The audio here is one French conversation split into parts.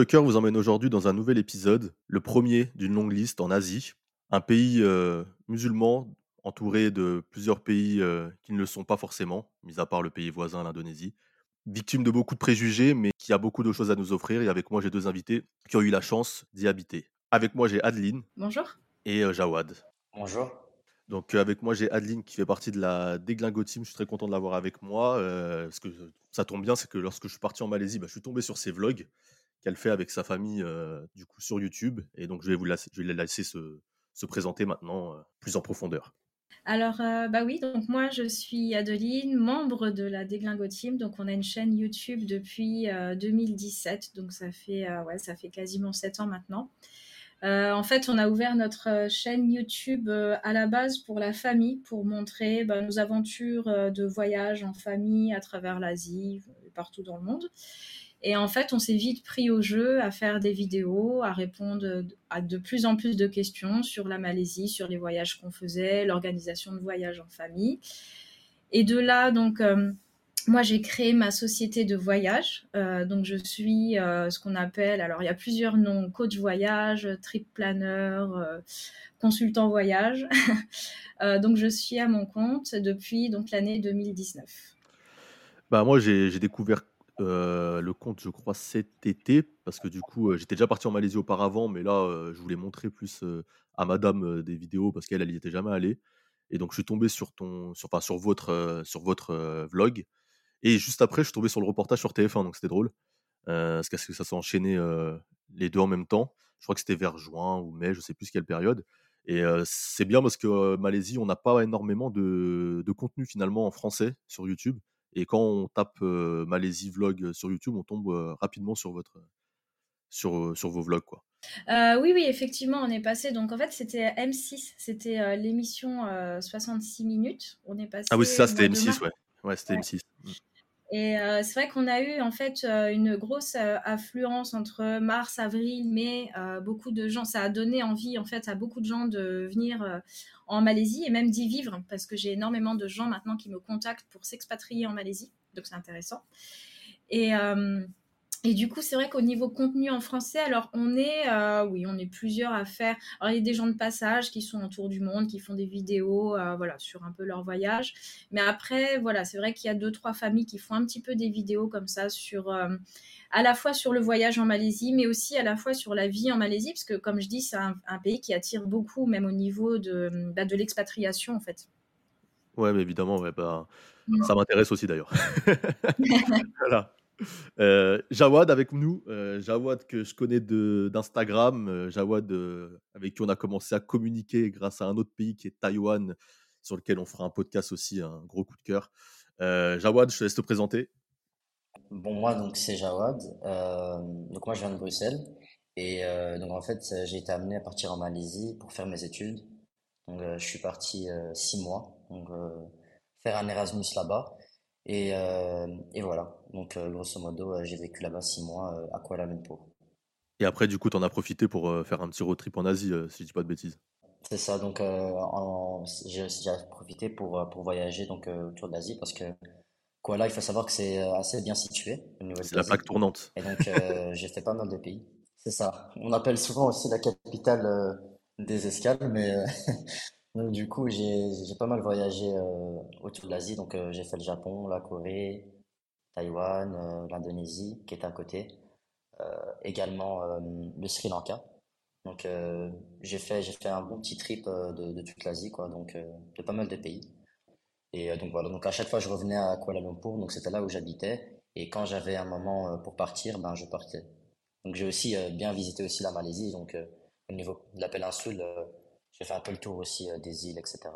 Globetalker vous emmène aujourd'hui dans un nouvel épisode, le premier d'une longue liste en Asie, un pays euh, musulman entouré de plusieurs pays euh, qui ne le sont pas forcément, mis à part le pays voisin, l'Indonésie, victime de beaucoup de préjugés, mais qui a beaucoup de choses à nous offrir. Et avec moi, j'ai deux invités qui ont eu la chance d'y habiter. Avec moi, j'ai Adeline Bonjour. et euh, Jawad. Bonjour. Donc euh, avec moi, j'ai Adeline qui fait partie de la Déglingo Team. Je suis très content de l'avoir avec moi. euh, parce que ça tombe bien, c'est que lorsque je suis parti en Malaisie, bah, je suis tombé sur ses vlogs qu'elle fait avec sa famille euh, sur YouTube. Et donc je vais vous laisser, la laisser se, se présenter maintenant euh, plus en profondeur. Alors, euh, bah oui, donc moi je suis Adeline, membre de la Déglingo Team. Donc, on a une chaîne YouTube depuis euh, 2017. Donc, ça fait, ouais, ça fait quasiment 7 ans maintenant. En fait, on a ouvert notre chaîne YouTube à la base pour la famille, pour montrer bah, nos aventures de voyage en famille à travers l'Asie, et partout dans le monde. Et en fait, on s'est vite pris au jeu à faire des vidéos, à répondre à de plus en plus de questions sur la Malaisie, sur les voyages qu'on faisait, l'organisation de voyages en famille. Et de là, donc, euh, moi, j'ai créé ma société de voyage. Euh, donc, je suis euh, ce qu'on appelle, alors il y a plusieurs noms, coach voyage, trip planner, consultant voyage. Donc, je suis à mon compte depuis l'année 2019. Bah moi, j'ai découvert euh, le compte, je crois, cet été, parce que du coup, euh, j'étais déjà parti en Malaisie auparavant, mais là, euh, je voulais montrer plus à madame des vidéos, parce qu'elle, elle y était jamais allée. Et donc, je suis tombé sur, ton, sur, sur votre, sur votre vlog. Et juste après, je suis tombé sur le reportage sur TF1, donc c'était drôle. Parce que ça s'est enchaîné les deux en même temps. Je crois que c'était vers juin ou mai, je sais plus quelle période. Et c'est bien parce que Malaisie, on n'a pas énormément de contenu finalement en français sur YouTube. Et quand on tape euh, Malaisie vlog sur YouTube, on tombe euh, rapidement sur votre sur, sur vos vlogs quoi. Euh, oui, oui, effectivement, on est passé. Donc, en fait, c'était M6, c'était l'émission euh, 66 minutes. On est passé. Ah oui, c'est ça, c'était mois de mars. M6, ouais. Ouais, c'était Ouais. M6. Et euh, c'est vrai qu'on a eu en fait euh, une grosse euh, affluence entre mars, avril, mai. Beaucoup de gens, ça a donné envie en fait à beaucoup de gens de venir en Malaisie et même d'y vivre parce que j'ai énormément de gens maintenant qui me contactent pour s'expatrier en Malaisie. Donc c'est intéressant. Et, et du coup, c'est vrai qu'au niveau contenu en français, alors on est, euh, oui, on est plusieurs à faire. Alors il y a des gens de passage qui sont autour du monde, qui font des vidéos, euh, voilà, sur un peu leur voyage. Mais après, voilà, c'est vrai qu'il y a deux, trois familles qui font un petit peu des vidéos comme ça sur, euh, à la fois sur le voyage en Malaisie, mais aussi à la fois sur la vie en Malaisie, parce que comme je dis, c'est un, un pays qui attire beaucoup, même au niveau de, bah, de l'expatriation en fait. Ouais, mais évidemment, ouais, bah, ça m'intéresse aussi d'ailleurs. Voilà. Euh, Jawad avec nous, euh, Jawad que je connais d'Instagram, euh, Jawad avec qui on a commencé à communiquer grâce à un autre pays qui est Taïwan, sur lequel on fera un podcast aussi, un gros coup de cœur. Jawad, je te laisse te présenter. Bon, moi, donc, c'est Jawad. Donc, moi, je viens de Bruxelles. Et donc, en fait, j'ai été amené à partir en Malaisie pour faire mes études. Je suis parti six mois. Donc, faire un Erasmus là-bas. Et, euh, et voilà. Donc, euh, grosso modo, euh, j'ai vécu là-bas six mois à Kuala Lumpur. Et après, du coup, tu en as profité pour faire un petit road trip en Asie, si je dis pas de bêtises. C'est ça. Donc, en- j'ai aussi profité pour, pour voyager donc, autour de l'Asie parce que Kuala, il faut savoir que c'est assez bien situé C'est la plaque tournante. Et donc, j'ai fait pas mal de pays. C'est ça. On appelle souvent aussi la capitale des escales, mais du coup, j'ai pas mal voyagé euh, autour de l'Asie. Donc, euh, j'ai fait le Japon, la Corée, Taïwan, euh, l'Indonésie, qui est à côté. Également le Sri Lanka. Donc, j'ai fait, fait un bon petit trip de, toute l'Asie, quoi. Donc, de pas mal de pays. Et donc voilà, donc à chaque fois je revenais à Kuala Lumpur, donc c'était là où j'habitais. Et quand j'avais un moment pour partir, ben je partais. Donc j'ai aussi bien visité aussi la Malaisie, donc au niveau de la péninsule, j'ai fait un peu le tour aussi euh, des îles, etc.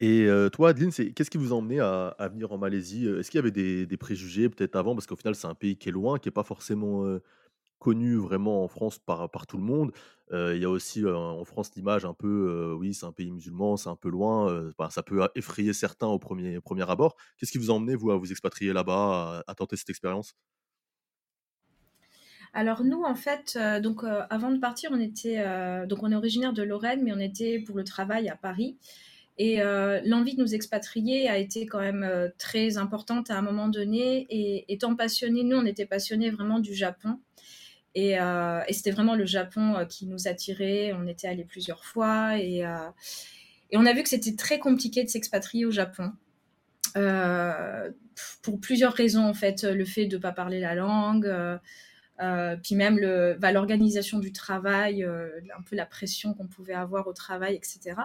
Et euh, toi, Adeline, c'est qu'est-ce qui vous a emmené à, venir en Malaisie? Euh, Est-ce qu'il y avait des, préjugés peut-être avant? Parce qu'au final, c'est un pays qui est loin, qui est pas forcément connu vraiment en France par, tout le monde. Il y a aussi en France l'image un peu, oui, c'est un pays musulman, c'est un peu loin. ça peut effrayer certains au premier, premier abord. Qu'est-ce qui vous a emmené, vous, à vous expatrier là-bas, à tenter cette expérience? Alors nous, en fait, euh, donc euh, avant de partir, on était euh, donc on est originaire de Lorraine, mais on était pour le travail à Paris. Et l'envie de nous expatrier a été quand même très importante à un moment donné. Et étant passionnés, nous, on était passionnés vraiment du Japon. Et, c'était vraiment le Japon qui nous attirait. On était allé plusieurs fois et, et on a vu que c'était très compliqué de s'expatrier au Japon. pour plusieurs raisons en fait, le fait de ne pas parler la langue, euh, puis même bah, l'organisation du travail, euh, un peu la pression qu'on pouvait avoir au travail, etc.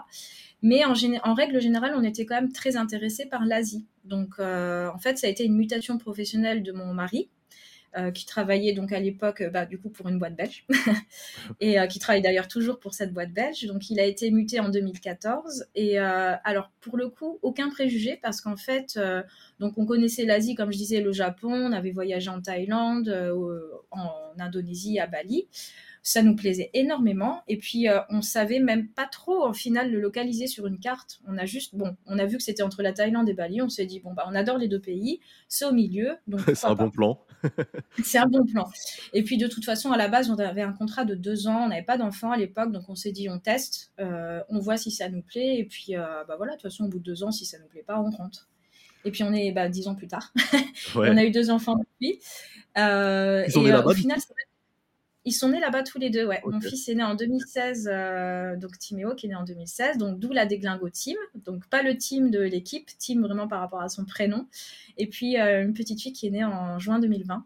Mais en, règle générale, on était quand même très intéressé par l'Asie. Donc, euh, en fait, ça a été une mutation professionnelle de mon mari. Euh, qui travaillait donc à l'époque bah, du coup pour une boîte belge. Et euh, qui travaille d'ailleurs toujours pour cette boîte belge. Donc il a été muté en 2014 et euh, alors pour le coup aucun préjugé parce qu'en fait donc on connaissait l'Asie comme je disais le Japon, on avait voyagé en Thaïlande, en Indonésie, à Bali ça nous plaisait énormément. Et puis, euh, on savait même pas trop, en final, le localiser sur une carte. On a juste, bon, on a vu que c'était entre la Thaïlande et Bali. On s'est dit, bon, bah, on adore les deux pays, c'est au milieu. Donc c'est un bon plan. c'est un bon plan. Et puis, de toute façon, à la base, on avait un contrat de deux ans. On n'avait pas d'enfants à l'époque. Donc, on s'est dit, on teste, euh, on voit si ça nous plaît. Et puis, euh, bah voilà, de toute façon, au bout de deux ans, si ça nous plaît pas, on rentre. Et puis on est bah, dix ans plus tard. on a eu deux enfants depuis. Ils sont et, là-bas. Au final, ils sont nés là-bas tous les deux, ouais. Mon fils est né en 2016, euh, donc Timéo qui est né en 2016, donc d'où la déglingo team. Donc pas le team de l'équipe, team vraiment par rapport à son prénom. Et puis euh, une petite fille qui est née en juin 2020,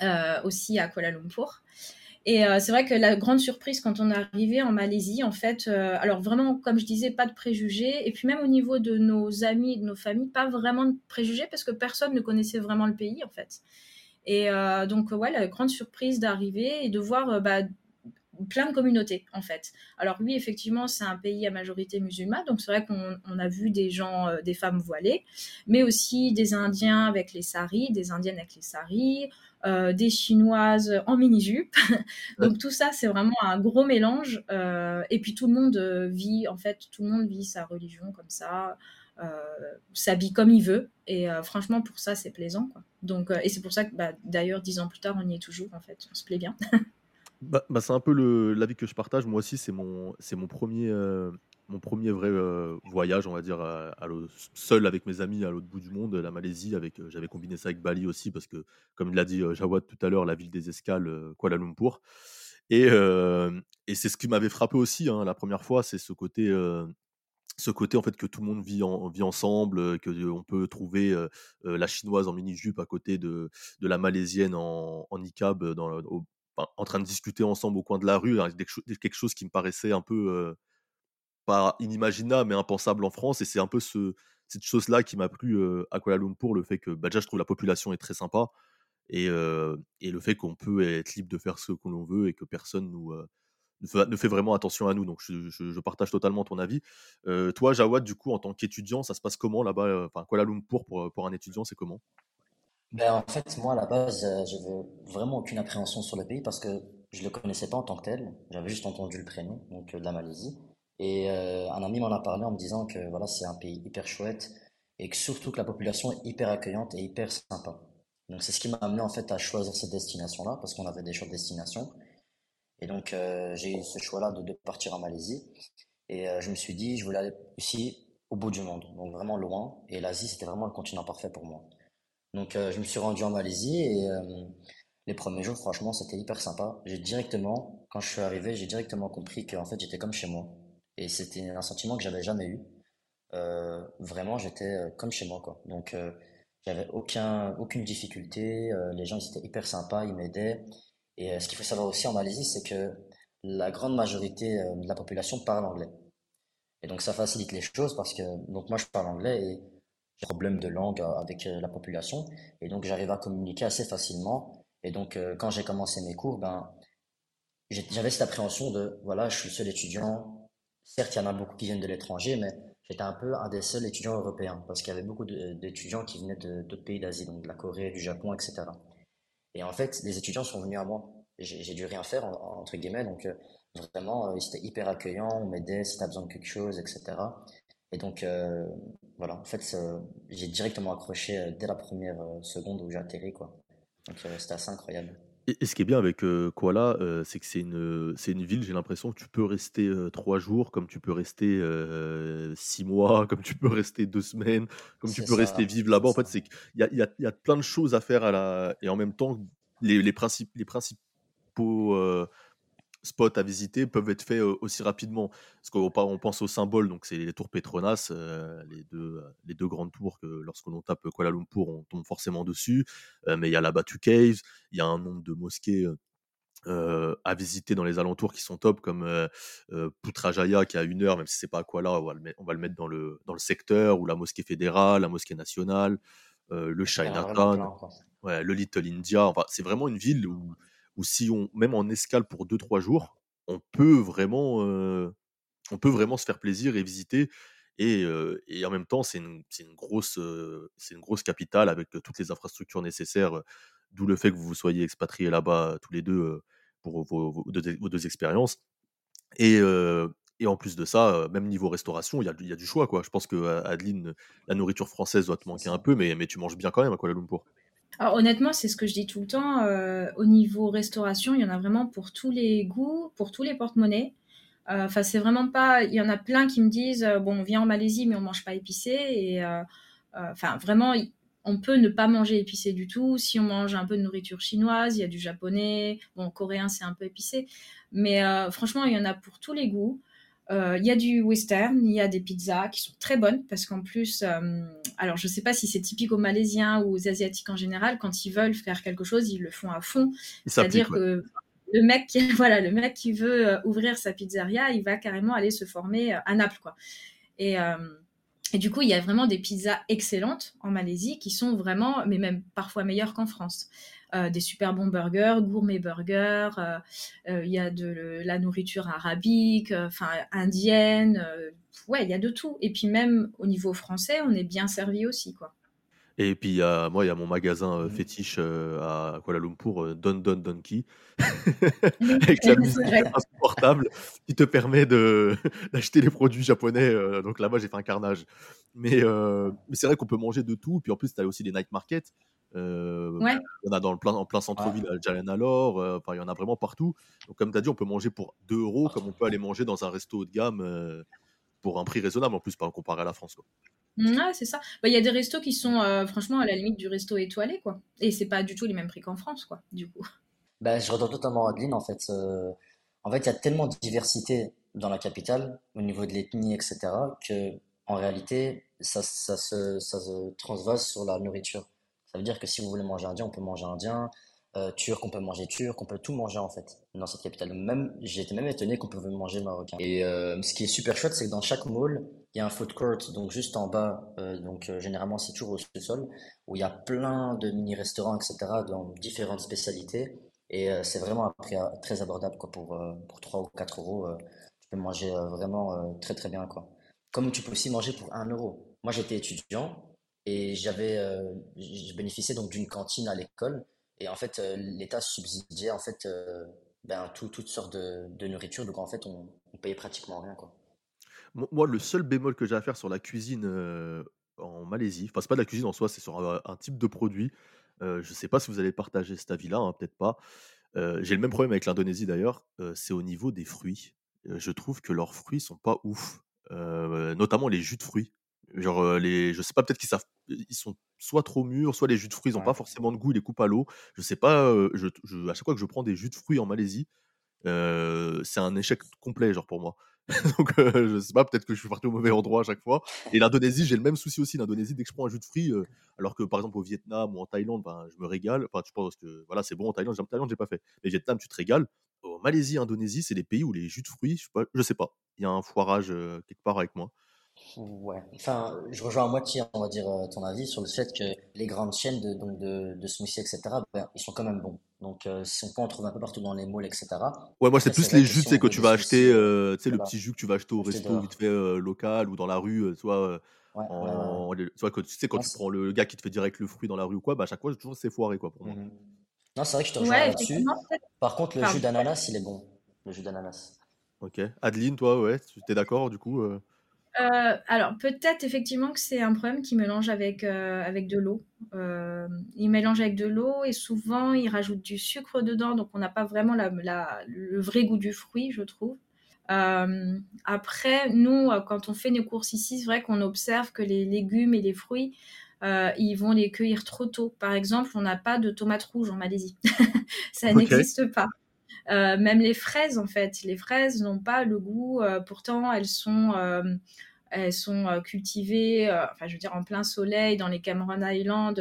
euh, aussi à Kuala Lumpur. Et c'est vrai que la grande surprise quand on est arrivé en Malaisie, en fait, alors vraiment, comme je disais, pas de préjugés. Et puis même au niveau de nos amis, de nos familles, pas vraiment de préjugés parce que personne ne connaissait vraiment le pays, en fait. Et euh, donc, ouais, la grande surprise d'arriver et de voir euh, bah, plein de communautés en fait. Alors oui, effectivement, c'est un pays à majorité musulmane, donc c'est vrai qu'on a vu des gens, euh, des femmes voilées, mais aussi des Indiens avec les saris, des Indiennes avec les saris, des Chinoises en mini-jupe. donc tout ça, c'est vraiment un gros mélange. et puis tout le monde vit, en fait, tout le monde vit sa religion comme ça. Euh, s'habille comme il veut. Et euh, franchement, pour ça, c'est plaisant. Quoi. Donc, euh, et c'est pour ça que bah, d'ailleurs, dix ans plus tard, on y est toujours. En fait, on se plaît bien. Bah, bah, c'est un peu l'avis que je partage. Moi aussi, c'est mon, mon premier, mon premier vrai voyage, on va dire, à, seul avec mes amis à l'autre bout du monde, la Malaisie. Avec, j'avais combiné ça avec Bali aussi parce que, comme l'a dit Jawad tout à l'heure, la ville des escales, Kuala Lumpur. Et, et c'est ce qui m'avait frappé aussi hein, la première fois, c'est ce côté ce côté en fait que tout le monde vit, en, vit ensemble, que on peut trouver la chinoise en mini-jupe à côté de, de la malaisienne en, en niqab dans, en train de discuter ensemble au coin de la rue, hein, quelque chose qui me paraissait un peu pas inimaginable mais impensable en France. Et c'est un peu ce, cette chose là qui m'a plu à Kuala Lumpur, le fait que bah, déjà je trouve la population est très sympa et, et le fait qu'on peut être libre de faire ce que l'on veut et que personne nous ne fait vraiment attention à nous. Donc, je, partage totalement ton avis. Euh, toi, Jawad, du coup, en tant qu'étudiant, ça se passe comment là-bas euh, Enfin, Kuala Lumpur, pour, pour un étudiant, c'est comment? Ben, En fait, moi, à la base, euh, j'avais vraiment aucune appréhension sur le pays parce que je ne le connaissais pas en tant que tel. J'avais juste entendu le prénom, donc de la Malaisie. Et un ami m'en a parlé en me disant que voilà, c'est un pays hyper chouette et que surtout que la population est hyper accueillante et hyper sympa. Donc, c'est ce qui m'a amené en fait à choisir cette destination-là parce qu'on avait des choix de destination. Et donc, euh, j'ai eu ce choix-là de, partir en Malaisie. Et euh, je me suis dit, je voulais aller ici, au bout du monde, donc vraiment loin. Et l'Asie, c'était vraiment le continent parfait pour moi. Donc, euh, je me suis rendu en Malaisie et les premiers jours, franchement, c'était hyper sympa. J'ai directement, quand je suis arrivé, j'ai directement compris qu'en fait, j'étais comme chez moi. Et c'était un sentiment que j'avais jamais eu. vraiment, j'étais comme chez moi, quoi. Donc, j'avais aucun, aucune difficulté. les gens, ils étaient hyper sympas, ils m'aidaient. Et euh, ce qu'il faut savoir aussi en Malaisie, c'est que la grande majorité euh, de la population parle anglais. Et donc ça facilite les choses parce que donc moi je parle anglais et j'ai problème de langue euh, avec la population et donc j'arrive à communiquer assez facilement. Et donc quand j'ai commencé mes cours, ben j'avais cette appréhension de voilà, je suis le seul étudiant. Certes, il y en a beaucoup qui viennent de l'étranger, mais j'étais un peu un des seuls étudiants européens parce qu'il y avait beaucoup d'étudiants qui venaient d'autres pays d'Asie, donc de la Corée, du Japon, etc. Et en fait, les étudiants sont venus à moi. J'ai dû rien faire, entre guillemets. Donc, euh, vraiment, euh, ils étaient hyper accueillants, on m'aidait si tu as besoin de quelque chose, etc. Et donc, euh, voilà, en fait, j'ai directement accroché dès la première seconde où j'ai atterri, quoi. Donc, c'était assez incroyable. Et, ce qui est bien avec Kuala, c'est que c'est une, c'est une ville, j'ai l'impression que tu peux rester trois jours, comme tu peux rester six mois, comme tu peux rester deux semaines, comme tu peux rester vivre là-bas. En fait, c'est qu'il y a, y, a, y a plein de choses à faire à la... et en même temps, les, les, principes, les principaux spots à visiter peuvent être faits aussi rapidement. Parce qu'on on pense au symbole, donc c'est les tours Petronas, les, deux, les deux grandes tours que lorsque l'on tape Kuala Lumpur, on tombe forcément dessus. mais il y a la Batu Caves, il y a un nombre de mosquées à visiter dans les alentours qui sont top, comme Putrajaya qui a une heure, même si c'est pas à Kuala, on va le mettre, on va le mettre dans, le, dans le secteur, ou la mosquée fédérale, la mosquée nationale, le Chinatown, ouais, le Little India. Enfin, c'est vraiment une ville où, où si on, même en escale pour 2-3 jours, on peut vraiment, on peut vraiment se faire plaisir et visiter. Et, et en même temps, c'est une, une, grosse, c'est une grosse capitale avec toutes les infrastructures nécessaires, d'où le fait que vous soyez expatriés là-bas tous les deux pour vos, deux, expériences. Et, et en plus de ça, même niveau restauration, il y a, y a, du choix. Quoi. Je pense que Adeline, la nourriture française doit te manquer un peu, mais, mais tu manges bien quand même à Kuala Lumpur. Alors honnêtement, c'est ce que je dis tout le temps. Euh, au niveau restauration, il y en a vraiment pour tous les goûts, pour tous les porte-monnaies. Euh, enfin, c'est vraiment pas. Il y en a plein qui me disent euh, bon, on vient en Malaisie, mais on mange pas épicé. Et enfin, vraiment, on peut ne pas manger épicé du tout. Si on mange un peu de nourriture chinoise, il y a du japonais. Bon, coréen, c'est un peu épicé. Mais franchement, il y en a pour tous les goûts. Euh, il y a du western, il y a des pizzas qui sont très bonnes parce qu'en plus, euh, alors je ne sais pas si c'est typique aux Malaisiens ou aux Asiatiques en général, quand ils veulent faire quelque chose, ils le font à fond. C'est-à-dire que le mec, qui, voilà, le mec qui veut euh, ouvrir sa pizzeria, il va carrément aller se former à Naples, quoi. Et, et du coup, il y a vraiment des pizzas excellentes en Malaisie qui sont vraiment, mais même parfois meilleures qu'en France. Euh, des super bons burgers, gourmet burgers, euh, euh, il y a de la nourriture arabique, enfin indienne, ouais, il y a de tout. Et puis même au niveau français, on est bien servi aussi, quoi. Et puis, moi, il y a mon magasin mmh. fétiche à Kuala Lumpur, Don Don Donkey, avec la musique insupportable, qui te permet d'acheter les produits japonais. donc là-bas, j'ai fait un carnage. Mais, mais c'est vrai qu'on peut manger de tout. Puis en plus, tu as aussi les night markets. Euh, il y en a dans le plein, en plein centre-ville à Jalanalor, euh, enfin il y en a vraiment partout. Donc comme tu as dit, on peut manger pour 2 euros comme on peut aller manger dans un resto haut de gamme euh, pour un prix raisonnable en plus, pas comparé à la France. Quoi. Mmh, c'est ça. Bah, il y a des restos qui sont franchement à la limite du resto étoilé, quoi. Et c'est pas du tout les mêmes prix qu'en France, quoi, du coup. Bah, je rejoins totalement Adeline, en fait. en fait, il y a tellement de diversité dans la capitale, au niveau de l'ethnie, etc., que en réalité, ça, ça, se, ça se transvase sur la nourriture. Ça veut dire que si vous voulez manger indien, on peut manger indien, euh, turc, on peut manger turc, on peut tout manger en fait dans cette capitale. Même, été même étonné qu'on pouvait manger marocain. Et euh, ce qui est super chouette, c'est que dans chaque mall, il y a un food court, donc juste en bas, euh, donc généralement c'est toujours au sous-sol, où il y a plein de mini-restaurants, etc., dans différentes spécialités. Et c'est vraiment prix très abordable quoi, pour, pour 3 ou 4 euros. tu peux manger vraiment très très bien. Quoi. Comme tu peux aussi manger pour 1 euro. Moi j'étais étudiant, et j'avais, euh, je bénéficiais donc d'une cantine à l'école. Et en fait, euh, l'État subsidiait en fait euh, ben, tout, toutes sortes de, nourriture. Donc en fait, on, on, payait pratiquement rien. Moi, le seul bémol que j'ai à faire sur la cuisine en Malaisie, enfin, c'est pas de la cuisine en soi, c'est sur un, type de produit. je sais pas si vous allez partager cet avis-là, hein, peut-être pas. j'ai le même problème avec l'Indonésie d'ailleurs, c'est au niveau des fruits. je trouve que leurs fruits sont pas ouf, notamment les jus de fruits. Genre, les, je sais pas, peut-être qu'ils savent, ils sont soit trop mûrs, soit les jus de fruits, ils n'ont pas forcément de goût, ils les coupent à l'eau. Je sais pas, je, à chaque fois que je prends des jus de fruits en Malaisie, c'est un échec complet, genre pour moi. Donc, je sais pas, peut-être que je suis parti au mauvais endroit à chaque fois. Et l'Indonésie, j'ai le même souci aussi. L'Indonésie, dès que je prends un jus de fruits, alors que par exemple au Vietnam ou en Thaïlande, ben, je me régale. Enfin, tu penses que voilà, c'est bon en Thaïlande, en Thaïlande, j'ai pas fait. Mais Vietnam, tu te régales. Au Malaisie, Indonésie, c'est des pays où les jus de fruits, je sais pas. Il y a un foirage quelque part avec moi. Ouais, enfin, je rejoins à moitié, on va dire, euh, ton avis sur le fait que les grandes chaînes de, donc de, de smoothies, etc., ben, ils sont quand même bons. Donc, euh, si on peut en trouver un peu partout dans les malls, etc. Ouais, moi, c'est plus les jus, que tu vas acheter, euh, tu sais, le petit jus que tu vas acheter au resto vite fait local ou dans la rue, soit, en, soit que, tu sais, quand tu prends le gars qui te fait direct le fruit dans la rue ou quoi, bah, à chaque fois, toujours c'est foiré, quoi, pour moi. Mmh non, c'est vrai que je te rejoins là-dessus. Par contre, le jus d'ananas, il est bon. Le jus d'ananas. Ok. Adeline, toi, ouais, tu es d'accord, du coup euh, alors peut-être effectivement que c'est un problème qui mélange avec, euh, avec de l'eau. Euh, il mélange avec de l'eau et souvent il rajoute du sucre dedans, donc on n'a pas vraiment la, le vrai goût du fruit, je trouve. après, nous, quand on fait nos courses ici, c'est vrai qu'on observe que les légumes et les fruits, ils vont les cueillir trop tôt. Par exemple, on n'a pas de tomates rouges en Malaisie. Ça n'existe pas. Même les fraises, en fait. Les fraises n'ont pas le goût, pourtant elles sont elles sont cultivées, enfin je veux dire en plein soleil dans les Cameron Islands.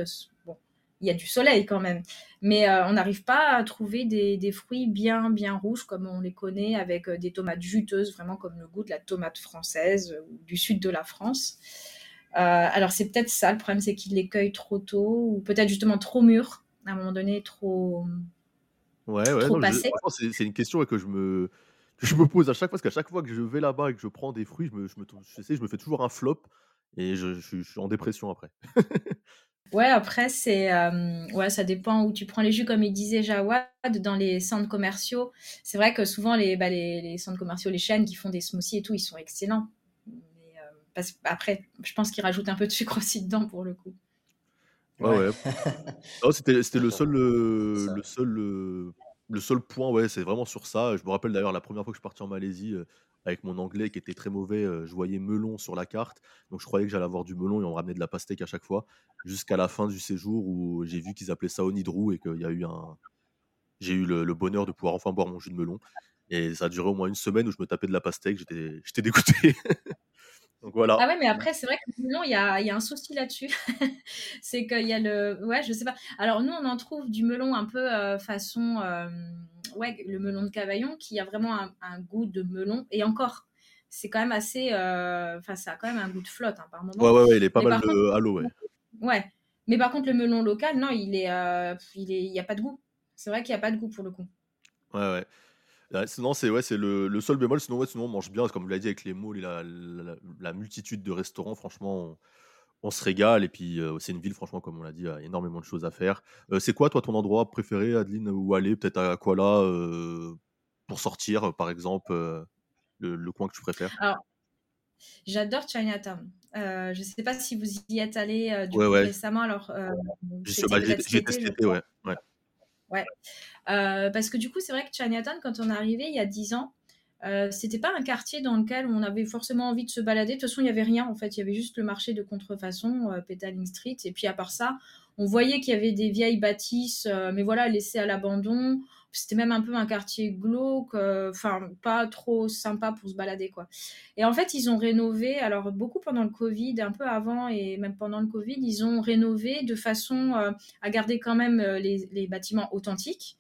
Bon, il y a du soleil quand même, mais on n'arrive pas à trouver des, des, fruits bien bien rouges comme on les connaît avec des tomates juteuses, vraiment comme le goût de la tomate française ou du sud de la France. alors c'est peut-être ça le problème, c'est qu'ils les cueillent trop tôt ou peut-être justement trop mûrs à un moment donné, trop Ouais, c'est une question que je me, que je me pose à chaque fois, parce qu'à chaque fois que je vais là-bas et que je prends des fruits, je me, je me, je sais, je me fais toujours un flop et je, je- je suis en dépression après. Ouais, après, c'est, euh, ouais, ça dépend où tu prends les jus, comme il disait Jawad, dans les centres commerciaux. C'est vrai que souvent, les, bah, les, les centres commerciaux, les chaînes qui font des smoothies et tout, ils sont excellents. Mais, euh, parce, après, je pense qu'ils rajoutent un peu de sucre aussi dedans pour le coup. Ouais, Ouais, ouais. Non, c'était, c'était le seul, d'accord. C'est euh, ça. le seul, euh, le seul point, ouais, c'est vraiment sur ça. Je me rappelle d'ailleurs la première fois que je suis parti en Malaisie euh, avec mon anglais qui était très mauvais, euh, je voyais melon sur la carte, donc je croyais que j'allais avoir du melon et on me ramenait de la pastèque à chaque fois, jusqu'à la fin du séjour où j'ai vu qu'ils appelaient ça onidrou et qu'il y a eu un, j'ai eu le, le bonheur de pouvoir enfin boire mon jus de melon. Et ça a duré au moins une semaine où je me tapais de la pastèque, j'étais, j'étais dégoûté. donc voilà. Ah ouais, mais après, c'est vrai que le melon, il y a, y a un souci là-dessus. c'est qu'il y a le. Ouais, je sais pas. Alors, nous, on en trouve du melon un peu euh, façon. euh, ouais, le melon de Cavaillon, qui a vraiment un, un goût de melon. Et encore, c'est quand même assez. euh, Enfin, ça a quand même un goût de flotte hein, par Ouais, moment. ouais, ouais, il est pas Mais mal par contre, à l'eau, ouais. ouais. Mais par contre, le melon local, non, il est. il est... il y a pas de goût. C'est vrai qu'il n'y a pas de goût pour le coup. Ouais, ouais. Ouais, sinon, c'est ouais, c'est le, le seul bémol. Sinon, ouais, sinon, on mange bien. Comme vous l'avez dit, avec les malls et la, la- la multitude de restaurants, franchement, on, on se régale. Et puis, euh, c'est une ville, franchement, comme on l'a dit, il y a énormément de choses à faire. Euh, c'est quoi, toi, ton endroit préféré, Adeline, où aller Peut-être à Kuala euh, pour sortir, par exemple, euh, le, le coin que tu préfères? Alors, j'adore Chinatown. Je ne sais pas si vous y êtes allé du Ouais, coup ouais. récemment. Alors, J'y suis- c'était bah, été, crois. ouais. ouais. Ouais. Euh, parce que du coup, c'est vrai que Chinatown, quand on est arrivé il y a 10 ans, euh, c'était pas un quartier dans lequel on avait forcément envie de se balader. De toute façon, il y avait rien en fait. Il y avait juste le marché de contrefaçon, euh, Petaling Street. Et puis à part ça, on voyait qu'il y avait des vieilles bâtisses, mais voilà, laissées à l'abandon. C'était même un peu un quartier glauque, euh, enfin pas trop sympa pour se balader quoi. Et en fait, ils ont rénové, alors beaucoup pendant le Covid, un peu avant et même pendant le Covid, ils ont rénové de façon euh, à garder quand même euh, les, bâtiments authentiques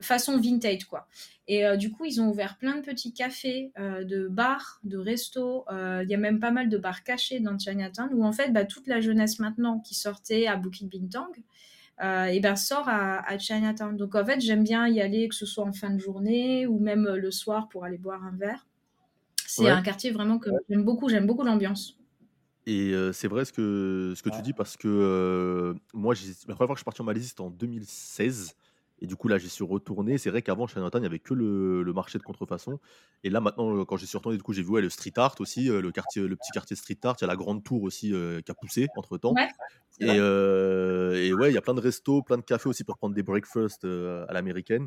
façon vintage quoi. Et du coup, ils ont ouvert plein de petits cafés, de bars, de restos. Il y a même pas mal de bars cachés dans Chinatown où en fait, bah, toute la jeunesse maintenant qui sortait à Bukit Bintang, euh, et ben sort à, à Chinatown. Donc en fait, j'aime bien y aller, que ce soit en fin de journée ou même euh, le soir pour aller boire un verre. C'est Ouais. un quartier vraiment que j'aime beaucoup. J'aime beaucoup l'ambiance. Et euh, c'est vrai ce que, ce que tu dis parce que euh, moi, la première fois que je suis parti en Malaisie, c'était en 2016. Et du coup, là, j'y suis retourné. C'est vrai qu'avant, chez Chinatown, il n'y avait que le, le marché de contrefaçon. Et là, maintenant, euh, quand j'y suis retourné, du coup, j'ai vu ouais, le street art aussi, euh, le, quartier, le petit quartier street art. Il y a la grande tour aussi euh, qui a poussé entre temps. Ouais, Et, euh, et ouais, il y a plein de restos, plein de cafés aussi pour prendre des breakfasts euh, à l'américaine.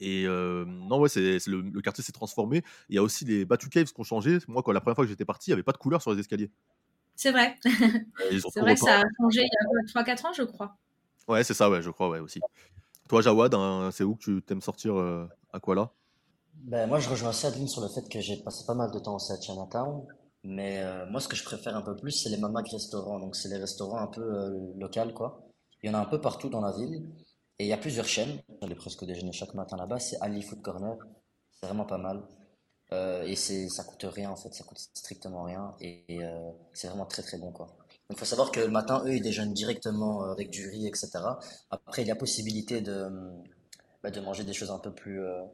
Et non, ouais, c'est, le, le quartier s'est transformé. Il y a aussi les Batu Caves qui ont changé. Moi, quand la première fois que j'étais parti, il n'y avait pas de couleur sur les escaliers. C'est vrai. C'est vrai ça a changé il y a 3-4 ans, je crois. Ouais, c'est ça, ouais, je crois, ouais, aussi. Toi, Jawad, c'est où que tu t'aimes sortir à quoi là Ben, moi, je rejoins assez Adeline sur le fait que j'ai passé pas mal de temps aussi à Chinatown. Mais euh, moi, ce que je préfère un peu plus, c'est les Mamak restaurants. Donc, c'est les restaurants un peu euh, locaux, quoi. Il y en a un peu partout dans la ville. Et il y a plusieurs chaînes. J'allais presque déjeuner chaque matin là-bas. C'est Ali Food Corner. C'est vraiment pas mal. Euh, et c'est, ça coûte rien, en fait. Ça coûte strictement rien. Et, et, euh, c'est vraiment très, très bon, quoi. Il faut savoir que le matin, eux, ils déjeunent directement euh, avec du riz, etc. Après, il y a possibilité de, bah, de manger des choses un peu plus, euh, un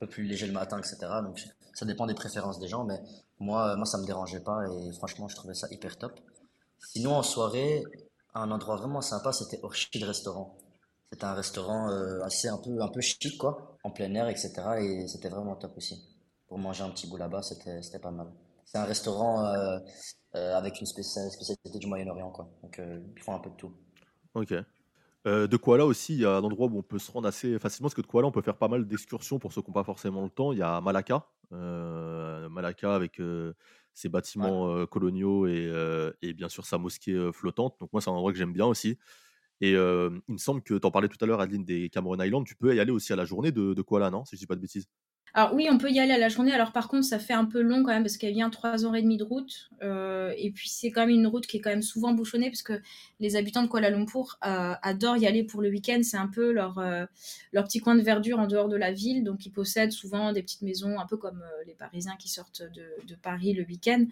peu plus léger le matin, etc. Donc ça dépend des préférences des gens, mais moi, euh, moi ça me dérangeait pas et franchement, je trouvais ça hyper top. Sinon, en soirée, un endroit vraiment sympa, c'était Orchid Restaurant. C'était un restaurant euh, assez un peu, un peu chic, quoi, en plein air, etc. Et c'était vraiment top aussi. Pour manger un petit bout là-bas, c'était, pas mal. C'est un restaurant euh, avec une spécia- spécialité du Moyen-Orient, quoi. Donc, euh, ils font un peu de tout. Ok. Euh, de Kuala aussi, il y a un endroit où on peut se rendre assez facilement, parce que de Kuala, on peut faire pas mal d'excursions pour ceux qui n'ont pas forcément le temps. Il y a Malacca, euh, Malacca avec euh, ses bâtiments coloniaux et, et bien sûr sa mosquée flottante. Donc moi, c'est un endroit que j'aime bien aussi. Et il me semble que tu en parlais tout à l'heure, Adeline, des Cameron Highlands. Tu peux y aller aussi à la journée de de Koala, non? Si je dis pas de bêtises? Alors oui, on peut y aller à la journée. Alors par contre, ça fait un peu long quand même parce a bien 3 heures et demie de route. Euh, et puis c'est quand même une route qui est quand même souvent bouchonnée parce que les habitants de Kuala Lumpur euh, adorent y aller pour le week-end. C'est un peu leur, euh, leur petit coin de verdure en dehors de la ville. Donc ils possèdent souvent des petites maisons, un peu comme les Parisiens qui sortent de, Paris le week-end.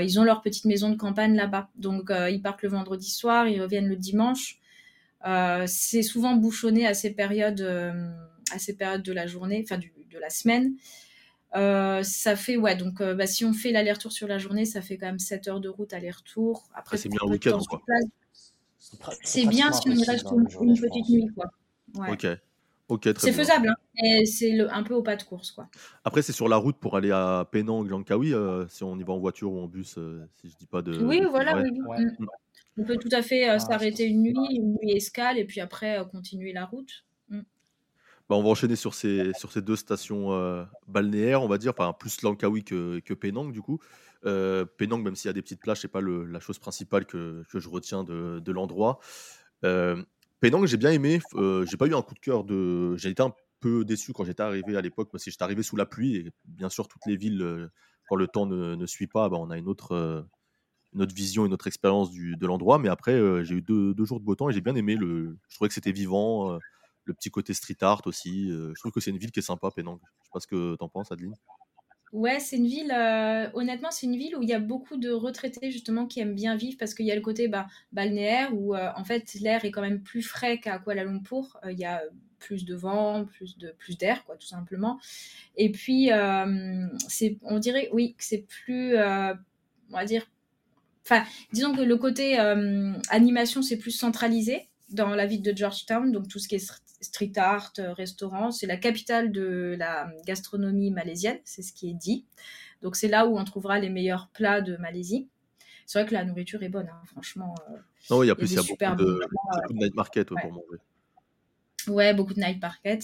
ils ont leur petite maison de campagne là-bas. Donc ils partent le vendredi soir, ils reviennent le dimanche. c'est souvent bouchonné à ces périodes à ces périodes de la journée, enfin de la semaine. Euh, ça fait, ouais, donc euh, bah, si on fait l'aller-retour sur la journée, ça fait quand même 7 heures de route aller-retour. Après, c'est bien un week-end, quoi. C'est bien si on y reste une, petite nuit, quoi. Ok. Ok, C'est faisable, hein, mais c'est un peu au pas de course, quoi. Après, c'est sur la route pour aller à Penang, Langkawi, euh, si on y va en voiture ou en bus, si je dis pas de. Oui, voilà, oui. Mm. On peut tout à fait ah, s'arrêter une nuit, une nuit escale, et puis après continuer la route. Bah, on va enchaîner sur ces, sur ces deux stations euh, balnéaires, on va dire, enfin plus Langkawi que, que Penang du coup. Euh, Penang, même s'il y a des petites plages, c'est pas le, la chose principale que, que je retiens de, de l'endroit. Euh, Penang, j'ai bien aimé. Euh, j'ai pas eu un coup de cœur de. J'ai été un peu déçu quand j'étais arrivé à l'époque parce que j'étais arrivé sous la pluie et bien sûr toutes les villes, quand le temps ne, ne suit pas, bah, on a une autre, vision, une autre expérience de l'endroit. Mais après, j'ai eu deux, deux, jours de beau temps et j'ai bien aimé. Le, je trouvais que c'était vivant le petit côté street art aussi. Euh, je trouve que c'est une ville qui est sympa, Penang. Je sais pas ce que tu en penses, Adeline. Ouais, c'est une ville, euh, honnêtement, c'est une ville où il y a beaucoup de retraités justement qui aiment bien vivre parce qu'il y a le côté bah, balnéaire où euh, en fait l'air est quand même plus frais qu'à Kuala Lumpur. Il y a plus de vent, plus de plus d'air, quoi, tout simplement. Et puis, c'est, on dirait, oui, que c'est plus, on va dire, enfin, disons que le côté animation, c'est plus centralisé dans la ville de Georgetown, donc tout ce qui est street art, euh, restaurant. C'est la capitale de la gastronomie malaisienne, c'est ce qui est dit. Donc c'est là où on trouvera les meilleurs plats de Malaisie. C'est vrai que la nourriture est bonne, hein, franchement. Euh, non, il y a plus, il y a beaucoup de, beaucoup de, night market pour manger. Ouais, beaucoup de night market.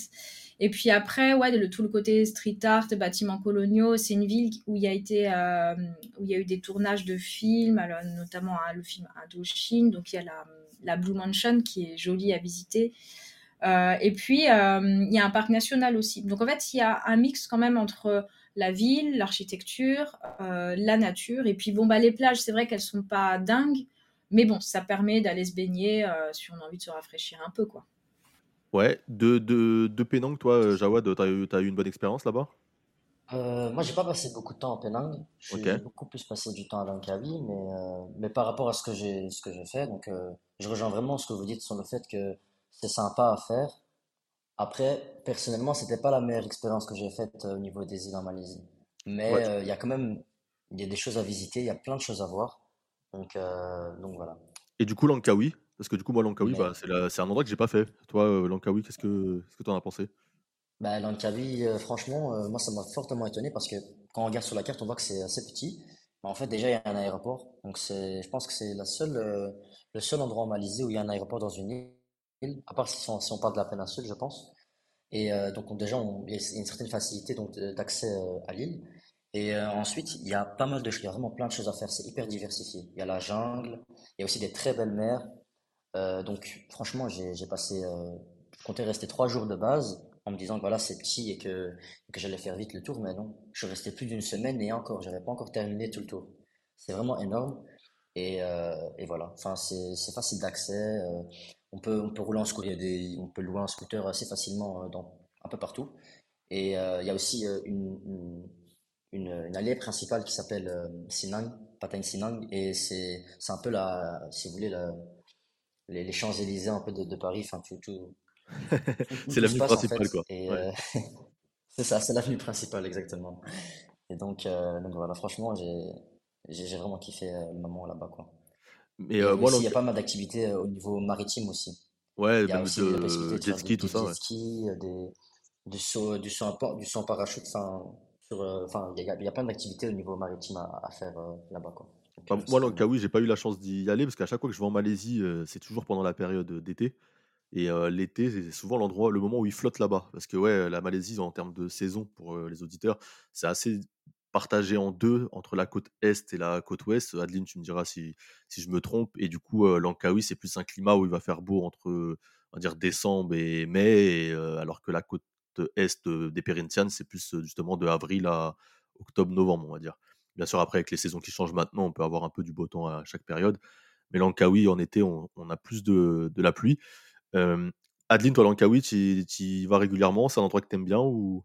Et puis après, ouais, le, tout le côté street art, bâtiments coloniaux, c'est une ville où il y a été, euh, où il y a eu des tournages de films, alors, notamment hein, le film Indochine. Donc il y a la, la Blue Mansion qui est jolie à visiter. Euh, et puis, euh, il y a un parc national aussi. Donc, en fait, il y a un mix quand même entre la ville, l'architecture, euh, la nature. Et puis, bon, bah, les plages, c'est vrai qu'elles sont pas dingues. Mais bon, ça permet d'aller se baigner si on a envie de se rafraîchir un peu, quoi. Ouais, de, de, de Penang, toi, Jawad, tu as, as, eu une bonne expérience là-bas? Euh, moi, j'ai pas passé beaucoup de temps à Penang. J'ai beaucoup plus passé du temps à Langkawi, mais, mais par rapport à ce que j'ai ce que j'ai fait, donc je rejoins vraiment ce que vous dites sur le fait que c'est sympa à faire. Après, personnellement, c'était pas la meilleure expérience que j'ai faite euh, au niveau des îles en Malaisie. Mais euh, il y a quand même il y a des choses à visiter, il y a plein de choses à voir. Donc, euh, donc voilà. Et du coup, Langkawi, parce que du coup, moi, Langkawi, bah, c'est un endroit que j'ai pas fait. Toi, Langkawi, qu'est-ce que qu'est-ce que tu en as pensé? Bah, Langkawi, franchement, moi, ça m'a fortement étonné parce que quand on regarde sur la carte, on voit que c'est assez petit. Mais en fait, déjà, il y a un aéroport. Donc, je pense que c'est seule, le seul endroit en Malaisie où il y a un aéroport dans une île à part si on, si on parle de la péninsule, je pense. Et euh, donc déjà, il y a une certaine facilité d'accès euh, à l'île. Et euh, ensuite, il y a pas mal de choses, il y a vraiment plein de choses à faire. C'est hyper diversifié. Il y a la jungle, il y a aussi des très belles mers. donc franchement, j'ai passé, je comptais rester trois jours de base en me disant que voilà, c'est petit et que, que j'allais faire vite le tour, mais non, je resté plus d'une semaine et encore, j'avais pas encore terminé tout le tour. C'est vraiment énorme. Et, et voilà, enfin, c'est facile d'accès on peut, on peut rouler en scooter, on peut louer un scooter assez facilement euh, dans, un peu partout. Et euh, il y a aussi euh, une, une, allée principale qui s'appelle Sinang, Patang Sinang, et c'est un peu la, si vous voulez, les, Champs-Élysées un peu de, Paris, enfin tout, c'est l'avenue principale, quoi. c'est ça, c'est l'avenue principale, exactement. Et donc, donc voilà, franchement, j'ai vraiment kiffé le moment là-bas, quoi. Mais euh, il y a pas mal d'activités euh, au niveau maritime aussi. Ouais, il y a aussi de, jet ski, tout ça. Jet ski, euh, des, du saut, du saut, du saut en parachute. Enfin, il y, a, plein d'activités au niveau maritime à, faire là-bas. Quoi. Donc, moi, dans le cas oui, j'ai pas eu la chance d'y aller parce qu'à chaque fois que je vais en Malaisie, c'est toujours pendant la période d'été. Et l'été, c'est souvent l'endroit, le moment où ils flottent là-bas. Parce que ouais, la Malaisie, en termes de saison pour les auditeurs, c'est assez partagé en deux entre la côte est et la côte ouest. Adeline, tu me diras si, si je me trompe. Et du coup, Langkawi, c'est plus un climat où il va faire beau entre on va dire décembre et mai, alors que la côte est des Périntianes, c'est plus justement de avril à octobre-novembre, on va dire. Bien sûr, après, avec les saisons qui changent maintenant, on peut avoir un peu du beau temps à chaque période. Mais Langkawi, en été, on, a plus de, de la pluie. Adeline, toi, Langkawi, tu y vas régulièrement C'est un endroit que tu aimes bien ou?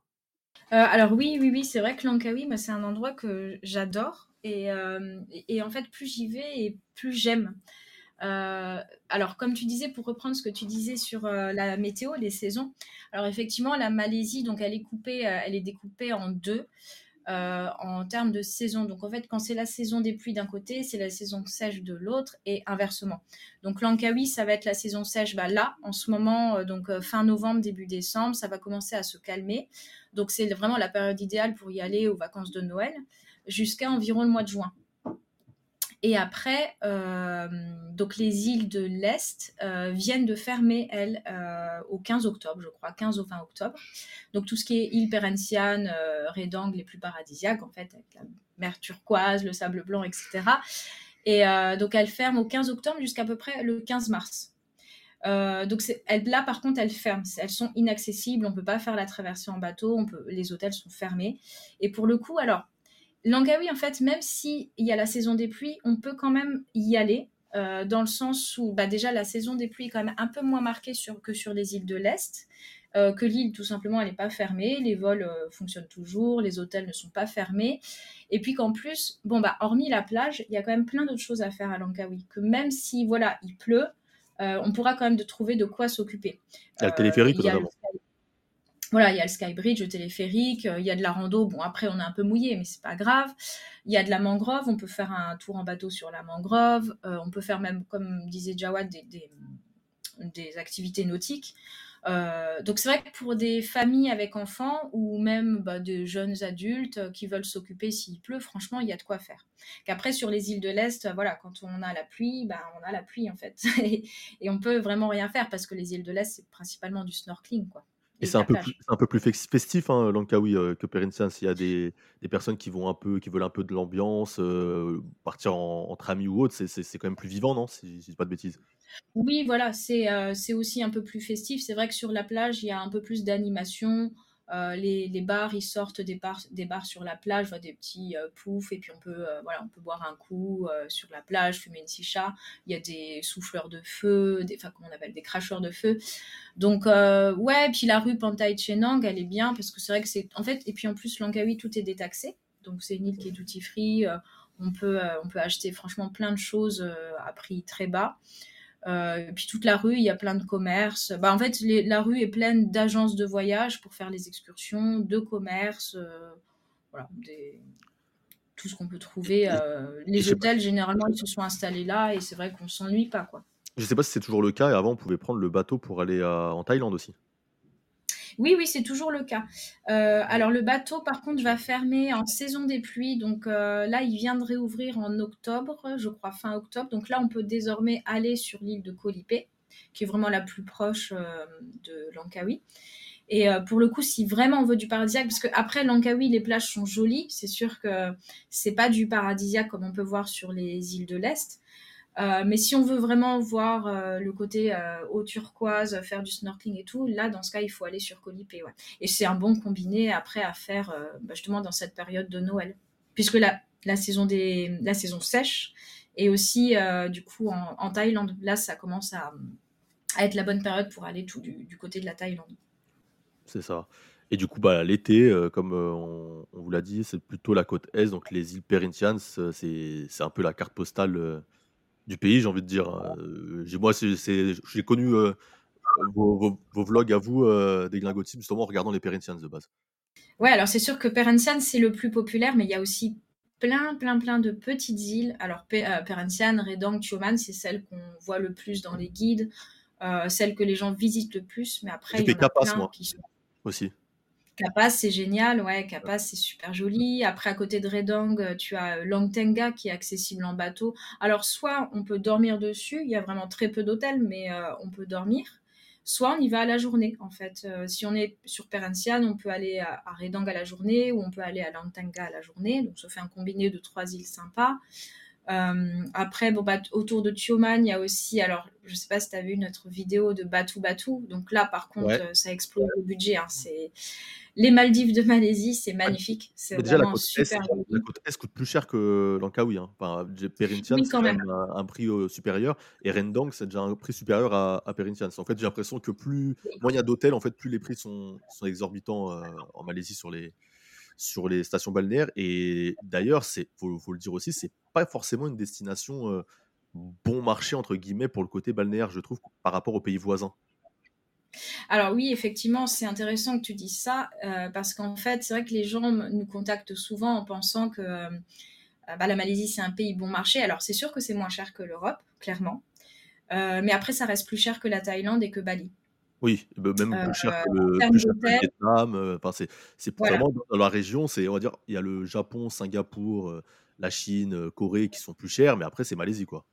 Alors oui, oui, oui, c'est vrai que Langkawi, c'est un endroit que j'adore. Et, en fait, plus j'y vais plus j'aime. Alors, comme tu disais, pour reprendre ce que tu disais sur la météo, les saisons, alors effectivement, la Malaisie, donc elle est coupée, elle est découpée en deux en termes de saison. Donc, en fait, quand c'est la saison des pluies d'un côté, c'est la saison sèche de l'autre et inversement. Donc, Langkawi, ça va être la saison sèche bah, là, en ce moment, donc fin novembre, début décembre, ça va commencer à se calmer. Donc, c'est vraiment la période idéale pour y aller aux vacances de Noël jusqu'à environ le mois de juin. Et après, euh, donc les îles de l'Est euh, viennent de fermer, elles, euh, au 15 octobre, je crois, 15 au 20 octobre. Donc tout ce qui est îles Perhentian, Redang, les plus paradisiaques, en fait, avec la mer turquoise, le sable blanc, etc. Et donc elles ferment au 15 octobre jusqu'à peu près le 15 mars. donc là, par contre, elles ferment. Elles sont inaccessibles. On ne peut pas faire la traversée en bateau. Les hôtels sont fermés. Et pour le coup, alors, Langawi, en fait, même s'il y a la saison des pluies, on peut quand même y aller, euh, dans le sens où bah, déjà la saison des pluies est quand même un peu moins marquée que sur les îles de l'Est, euh, que l'île, tout simplement, elle n'est pas fermée, les vols euh, fonctionnent toujours, les hôtels ne sont pas fermés, et puis qu'en plus, bon, bah, hormis la plage, il y a quand même plein d'autres choses à faire à Langkawi, que même si, voilà, il pleut, on pourra quand même de trouver de quoi s'occuper. Il y a le téléphérique, notamment voilà, il y a le skybridge, le téléphérique, euh, il y a de la rando. Bon, après, on est un peu mouillé, mais c'est pas grave. Il y a de la mangrove, on peut faire un tour en bateau sur la mangrove. Euh, on peut faire même, comme disait Jawad, des, activités nautiques. Euh, donc c'est vrai que pour des familles avec enfants ou même bah, de jeunes adultes qui veulent s'occuper s'il pleut, franchement, il y a de quoi faire. Qu'après sur les îles de l'Est, voilà, quand on a la pluie, bah, on a la pluie en fait. et, et on peut vraiment rien faire parce que les îles de l'Est, c'est principalement du snorkeling. quoi. Et c'est un, peu plus, un peu plus festif, hein, Langkawi, euh, que Perinsian. S'il y a des, des, personnes qui, vont un peu, qui veulent un peu de l'ambiance, euh, partir entre amis ou autre, c'est quand même plus vivant, non Si je dis pas de bêtises? Oui, voilà, c'est euh, c'est aussi un peu plus festif. C'est vrai que sur la plage, il y a un peu plus d'animation. Euh, les, les, bars, ils sortent des bars, des bars sur la plage, des petits euh, poufs, et puis on peut, euh, voilà, on peut boire un coup sur la plage, fumer une chicha. Il y a des souffleurs de feu, des, enfin, comment on appelle, des cracheurs de feu. Donc, ouais, puis la rue Pantai Chenang, elle est bien, parce que c'est vrai que c'est, en fait, et puis en plus, Langkawi, tout est détaxé. Donc, c'est une île qui est duty free. on, peut, on peut acheter franchement plein de choses à prix très bas. Euh, puis toute la rue, il y a plein de commerces. Bah, en fait, la rue est pleine d'agences de voyage pour faire les excursions, de commerces, euh, voilà, tout ce qu'on peut trouver. Euh, les hôtels, généralement, ils se sont installés là et c'est vrai qu'on s'ennuie pas. Quoi. Je sais pas si c'est toujours le cas et avant, on pouvait prendre le bateau pour aller en Thaïlande aussi. Oui, oui, c'est toujours le cas. Euh, alors le bateau, par contre, va fermer en saison des pluies. Donc euh, là, il vient de réouvrir en octobre, je crois fin octobre. Donc là, on peut désormais aller sur l'île de Kolipé, qui est vraiment la plus proche euh, de Langkawi. Et pour le coup, si vraiment on veut du paradisiaque, parce qu'après Langkawi, les plages sont jolies, c'est sûr que c'est pas du paradisiaque comme on peut voir sur les îles de l'Est. Euh, mais si on veut vraiment voir euh, le côté euh, eau turquoise, faire du snorkeling et tout, là, dans ce cas, il faut aller sur Colipé. Ouais. Et c'est un bon combiné après à faire bah, justement dans cette période de Noël. Puisque la, saison, sèche et aussi du coup en, Thaïlande, là, ça commence à, être la bonne période pour aller tout du, côté de la Thaïlande. C'est ça. Et du coup, bah, l'été, comme on, vous l'a dit, c'est plutôt la côte est, donc les îles Perhentians, c'est un peu la carte postale du pays, j'ai envie de dire. Euh, moi, j'ai connu euh, vos, vlogs à vous euh, des Glingotines, justement en regardant les Perentians de base. Ouais, alors c'est sûr que Perentian, c'est le plus populaire, mais il y a aussi plein, plein, plein de petites îles. Alors, Perentian, Redang, Tioman, c'est celles qu'on voit le plus dans les guides, celles que les gens visitent le plus, mais après, il y en a plein moi, qui sont... aussi. Capas, c'est génial, ouais, Capas, c'est super joli. Après, à côté de Redang, euh, tu as euh, Langtenga qui est accessible en bateau. Alors, soit on peut dormir dessus, il y a vraiment très peu d'hôtels, mais euh, on peut dormir. soit on y va à la journée, en fait. si on est sur Perencian, on peut aller à, Redang à la journée ou on peut aller à Lantanga à la journée. Donc, ça fait un combiné de trois îles sympas. Euh, après, bon, bah, autour de Tioman, il y a aussi, alors je sais pas si tu as vu notre vidéo de Batu Batu. Donc là, par contre, euh, ça explose le budget. Hein. C'est les Maldives de Malaisie, c'est magnifique. C'est déjà la côte, super est, la côte est coûte plus cher que Langkawi. Hein. Enfin, Perintian, c'est quand même un, prix euh, supérieur, et Rendang, c'est déjà un prix supérieur à, à Perintian. En fait, j'ai l'impression que plus moins il y a d'hôtels, en fait, plus les prix sont, sont exorbitants en Malaisie sur les sur les stations balnéaires. Et d'ailleurs, c'est faut, le dire aussi, c'est pas forcément une destination bon marché entre guillemets pour le côté balnéaire, je trouve, par rapport aux pays voisins. Alors oui, effectivement, c'est intéressant que tu dises ça, parce qu'en fait, c'est vrai que les gens nous contactent souvent en pensant que bah, la Malaisie, c'est un pays bon marché. Alors c'est sûr que c'est moins cher que l'Europe, clairement. mais après, ça reste plus cher que la Thaïlande et que Bali. Oui, bah, même plus cher que le, plus cher que le Vietnam. Enfin, c'est, c'est vraiment dans la région. C'est, on va dire, il y a le Japon, Singapour, la Chine, Corée qui sont plus chers, mais après c'est Malaisie quoi.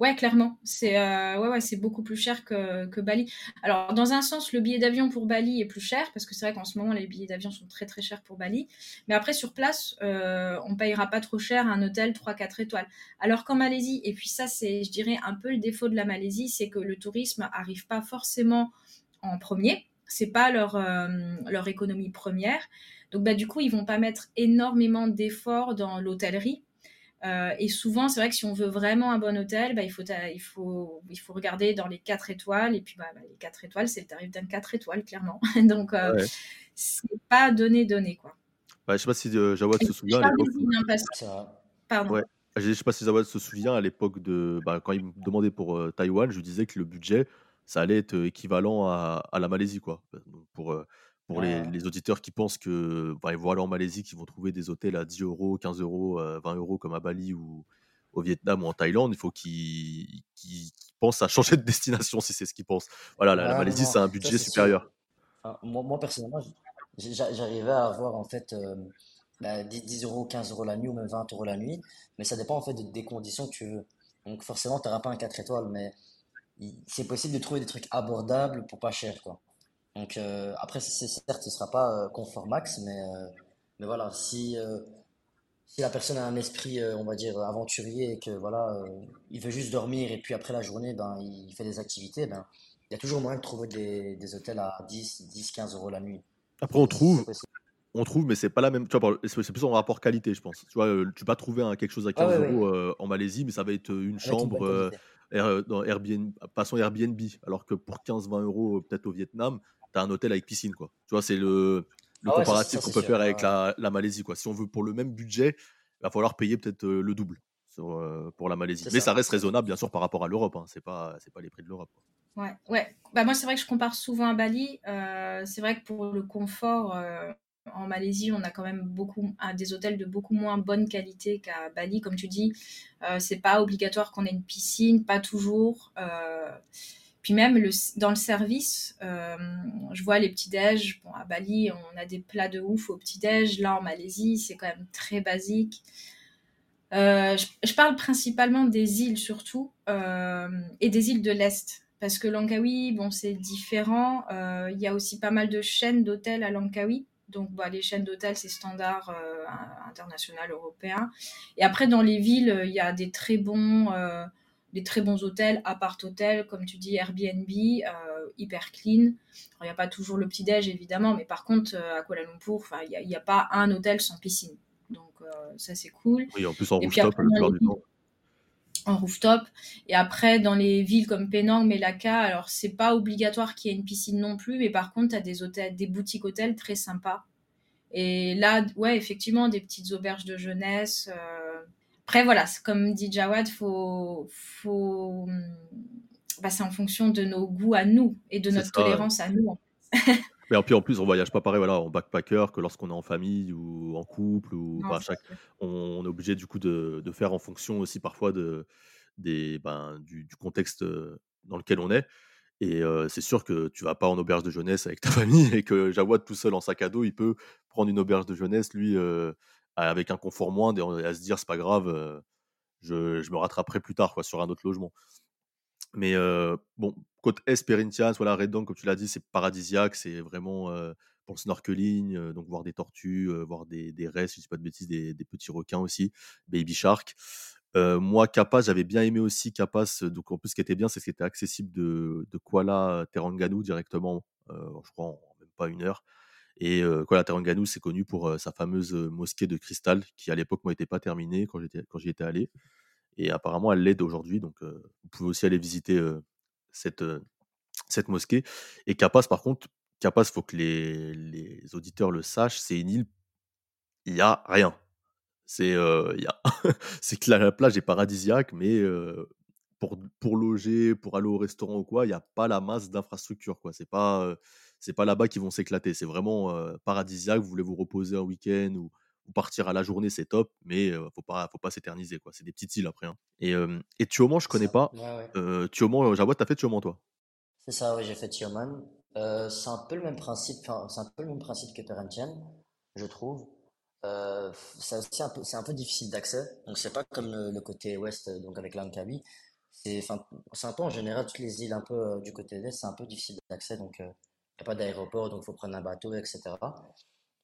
Ouais, clairement. C'est euh, ouais, ouais, beaucoup plus cher que, que, Bali. Alors, dans un sens, le billet d'avion pour Bali est plus cher, parce que c'est vrai qu'en ce moment, les billets d'avion sont très très chers pour Bali. Mais après, sur place, euh, on payera pas trop cher un hôtel 3-4 étoiles. Alors qu'en Malaisie, et puis ça, c'est, je dirais, un peu le défaut de la Malaisie, c'est que le tourisme arrive pas forcément en premier. C'est pas leur, euh, leur économie première. Donc, bah, du coup, ils vont pas mettre énormément d'efforts dans l'hôtellerie euh, et souvent, c'est vrai que si on veut vraiment un bon hôtel, bah, il, faut, il, faut, il faut regarder dans les 4 étoiles. Et puis, bah, bah les 4 étoiles, c'est le tarif d'un 4 étoiles, clairement. Donc, euh, ouais. c'est pas donné, donné. Quoi. Bah, je sais pas si euh, Jawad se souvient. À Pardon. Ouais. Je sais pas si Jawad se souvient à l'époque de. Bah, quand il me demandait pour euh, Taïwan, je disais que le budget, ça allait être équivalent à, à la Malaisie. Quoi. Pour pour les, auditeurs qui pensent que bah, ils vont aller en Malaisie, qui vont trouver des hôtels à 10 euros, 15 euros, 20 euros comme à Bali ou au Vietnam ou en Thaïlande, il faut qu'ils pensent à changer de destination si c'est ce qu'ils pensent. Voilà, la, Malaisie, c'est un budget supérieur. moi, moi, personnellement, j'arrivais à avoir en fait 10, bah, euros, 15 euros la nuit ou même 20 euros la nuit, mais ça dépend en fait des conditions que tu veux. Donc forcément, tu n'auras pas un 4 étoiles, mais c'est possible de trouver des trucs abordables pour pas cher. quoi. Donc euh, après, c'est certes, ce sera pas euh, confort max, mais, euh, mais voilà, si, si la personne a un esprit, on va dire, aventurier et que voilà, il veut juste dormir et puis après la journée, ben, il fait des activités, ben, il y a toujours moyen de trouver des, des hôtels à 10, 10, 15 euros la nuit. Après, on trouve, on trouve, mais c'est pas la même. Tu vois, c'est plus en rapport qualité, je pense. Tu vois, tu vas pas trouver un, quelque chose à 15 ah euros en Malaisie, mais ça va être une chambre dans Airbnb, passons Airbnb, alors que pour 15-20 euros, peut-être au Vietnam, tu as un hôtel avec piscine. Quoi. Tu vois, c'est le, le ah comparatif qu'on peut faire avec la, la, Malaisie. Quoi. Si on veut pour le même budget, il va falloir payer peut-être euh, le double sur, euh, pour la Malaisie. Mais ça. reste raisonnable, bien sûr, par rapport à l'Europe. Hein. Ce n'est pas, pas les prix de l'Europe. Ouais, ouais. Bah, moi, c'est vrai que je compare souvent à Bali. Euh, c'est vrai que pour le confort, en Malaisie, on a quand même beaucoup, des hôtels de beaucoup moins bonne qualité qu'à Bali. Comme tu dis, c'est pas obligatoire qu'on ait une piscine, pas toujours. Puis même dans le service, euh, je vois les petits-déj. Bon, à Bali, on a des plats de ouf au petit-déj. Là, en Malaisie, c'est quand même très basique. Euh, je, parle principalement des îles surtout, euh, et des îles de l'Est. Parce que Langkawi, bon, c'est différent. Il y a aussi pas mal de chaînes d'hôtels à Langkawi. Donc, bah, les chaînes d'hôtels, c'est standard international, européen. Et après, dans les villes, il y a des très bons des très bons hôtels, appart-hôtels, comme tu dis, Airbnb, euh, hyper clean. Il n'y a pas toujours le petit-déj, évidemment, mais par contre, euh, à Kuala Lumpur, il n'y a, pas un hôtel sans piscine. Donc, euh, ça, c'est cool. Oui, en plus, en rooftop, du temps. En rooftop. Et après, dans les villes comme Penang, Melaka, alors, c'est pas obligatoire qu'il y ait une piscine non plus, mais par contre, tu as des, hôtels, des boutiques hôtels très sympas. Et là, ouais, effectivement, des petites auberges de jeunesse. Après, voilà, comme dit Jawad, faut, faut... Bah, c'est en fonction de nos goûts à nous et de notre tolérance à nous. Mais puis en plus, on voyage pas pareil voilà, en backpacker que lorsqu'on est en famille ou en couple. Ou, chaque, on, est obligé du coup de, de, faire en fonction aussi parfois de, des, ben, du, contexte euh, dans lequel on est. Et euh, c'est sûr que tu vas pas en auberge de jeunesse avec ta famille et que Jawad tout seul en sac à dos, il peut prendre une auberge de jeunesse, lui, euh, avec un confort moindre et à se dire c'est pas grave, je, je, me rattraperai plus tard quoi, sur un autre logement. Mais bon, côte est, Perhentian, voilà, Redon, comme tu l'as dit, c'est paradisiaque, c'est vraiment euh, pour le snorkeling, euh, donc voir des tortues, euh, voir des, des si je dis pas de bêtises, des, petits requins aussi, baby shark. Euh, moi, Capas, j'avais bien aimé aussi Capas. Donc, en plus, ce qui était bien, c'est que c'était accessible de, de Kuala Terengganu directement, euh, je crois, en même pas une heure. Et euh, Kuala Terengganu, c'est connu pour euh, sa fameuse euh, mosquée de cristal, qui à l'époque, n'était pas terminée quand j'étais quand j'y étais allé. Et apparemment, elle l'aide aujourd'hui. Donc, euh, vous pouvez aussi aller visiter cette, cette mosquée. Et Capas, par contre, Capas, il faut que les, les auditeurs le sachent, c'est une île, il n'y a rien. C'est y a c'est que la la plage est paradisiaque, mais pour pour loger, pour aller au restaurant ou quoi, il y a pas la masse d'infrastructures, quoi. C'est pas, c'est pas là-bas qu'ils vont s'éclater. C'est vraiment, paradisiaque. Vous voulez vous reposer un week-end ou ou partir à la journée, c'est top, mais heu, faut pas faut pas s'éterniser, quoi. C'est des petites îles après, hein. Et hem et Tioman, je connais ça. pas. Ouais, ouais. Heu, Tioman, Jawad, tu as fait Tioman, toi? C'est ça, oui, j'ai fait Tioman. Euh, c'est un peu le même principe, c'est un peu le même principe que Perhentian, je trouve. Euh, c'est aussi un peu, c'est un peu difficile d'accès, donc c'est pas comme le, le côté ouest, euh, donc avec Langkawi. C'est, c'est un peu en général toutes les îles un peu euh, du côté est, c'est un peu difficile d'accès, donc n'y a pas d'aéroport, donc il faut prendre un bateau, etc.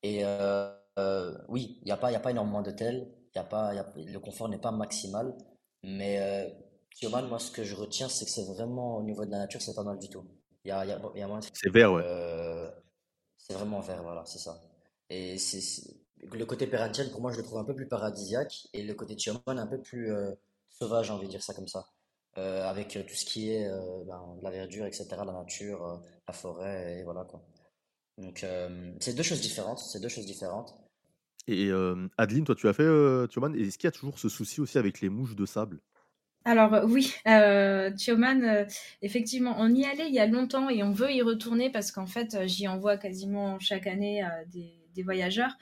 Et euh, euh, oui, il n'y a pas, y a pas énormément d'hôtels, il y a pas, il y a- le confort n'est pas maximal, mais euh, Tioman, moi ce que je retiens, c'est que c'est vraiment au niveau de la nature, c'est pas mal du tout. Y a, y a, y a C'est vert, ouais. c'est vraiment vert, voilà, c'est ça. Et c'est, le côté Perhentian, pour moi, je le trouve un peu plus paradisiaque, et le côté Tioman un peu plus euh, sauvage, j'ai envie de dire ça comme ça. Euh, avec euh, tout ce qui est euh, ben, la verdure, etc., la nature, euh, la forêt, et voilà quoi. Donc, euh, c'est deux choses différentes, c'est deux choses différentes. Et Adeline, toi, tu as fait? Et est-ce qu'il y a toujours ce souci aussi avec les mouches de sable? Alors euh, oui, euh, euh, effectivement, on y allait il y a longtemps et on veut y retourner parce qu'en fait, euh, j'y envoie quasiment chaque année euh, des, des voyageurs.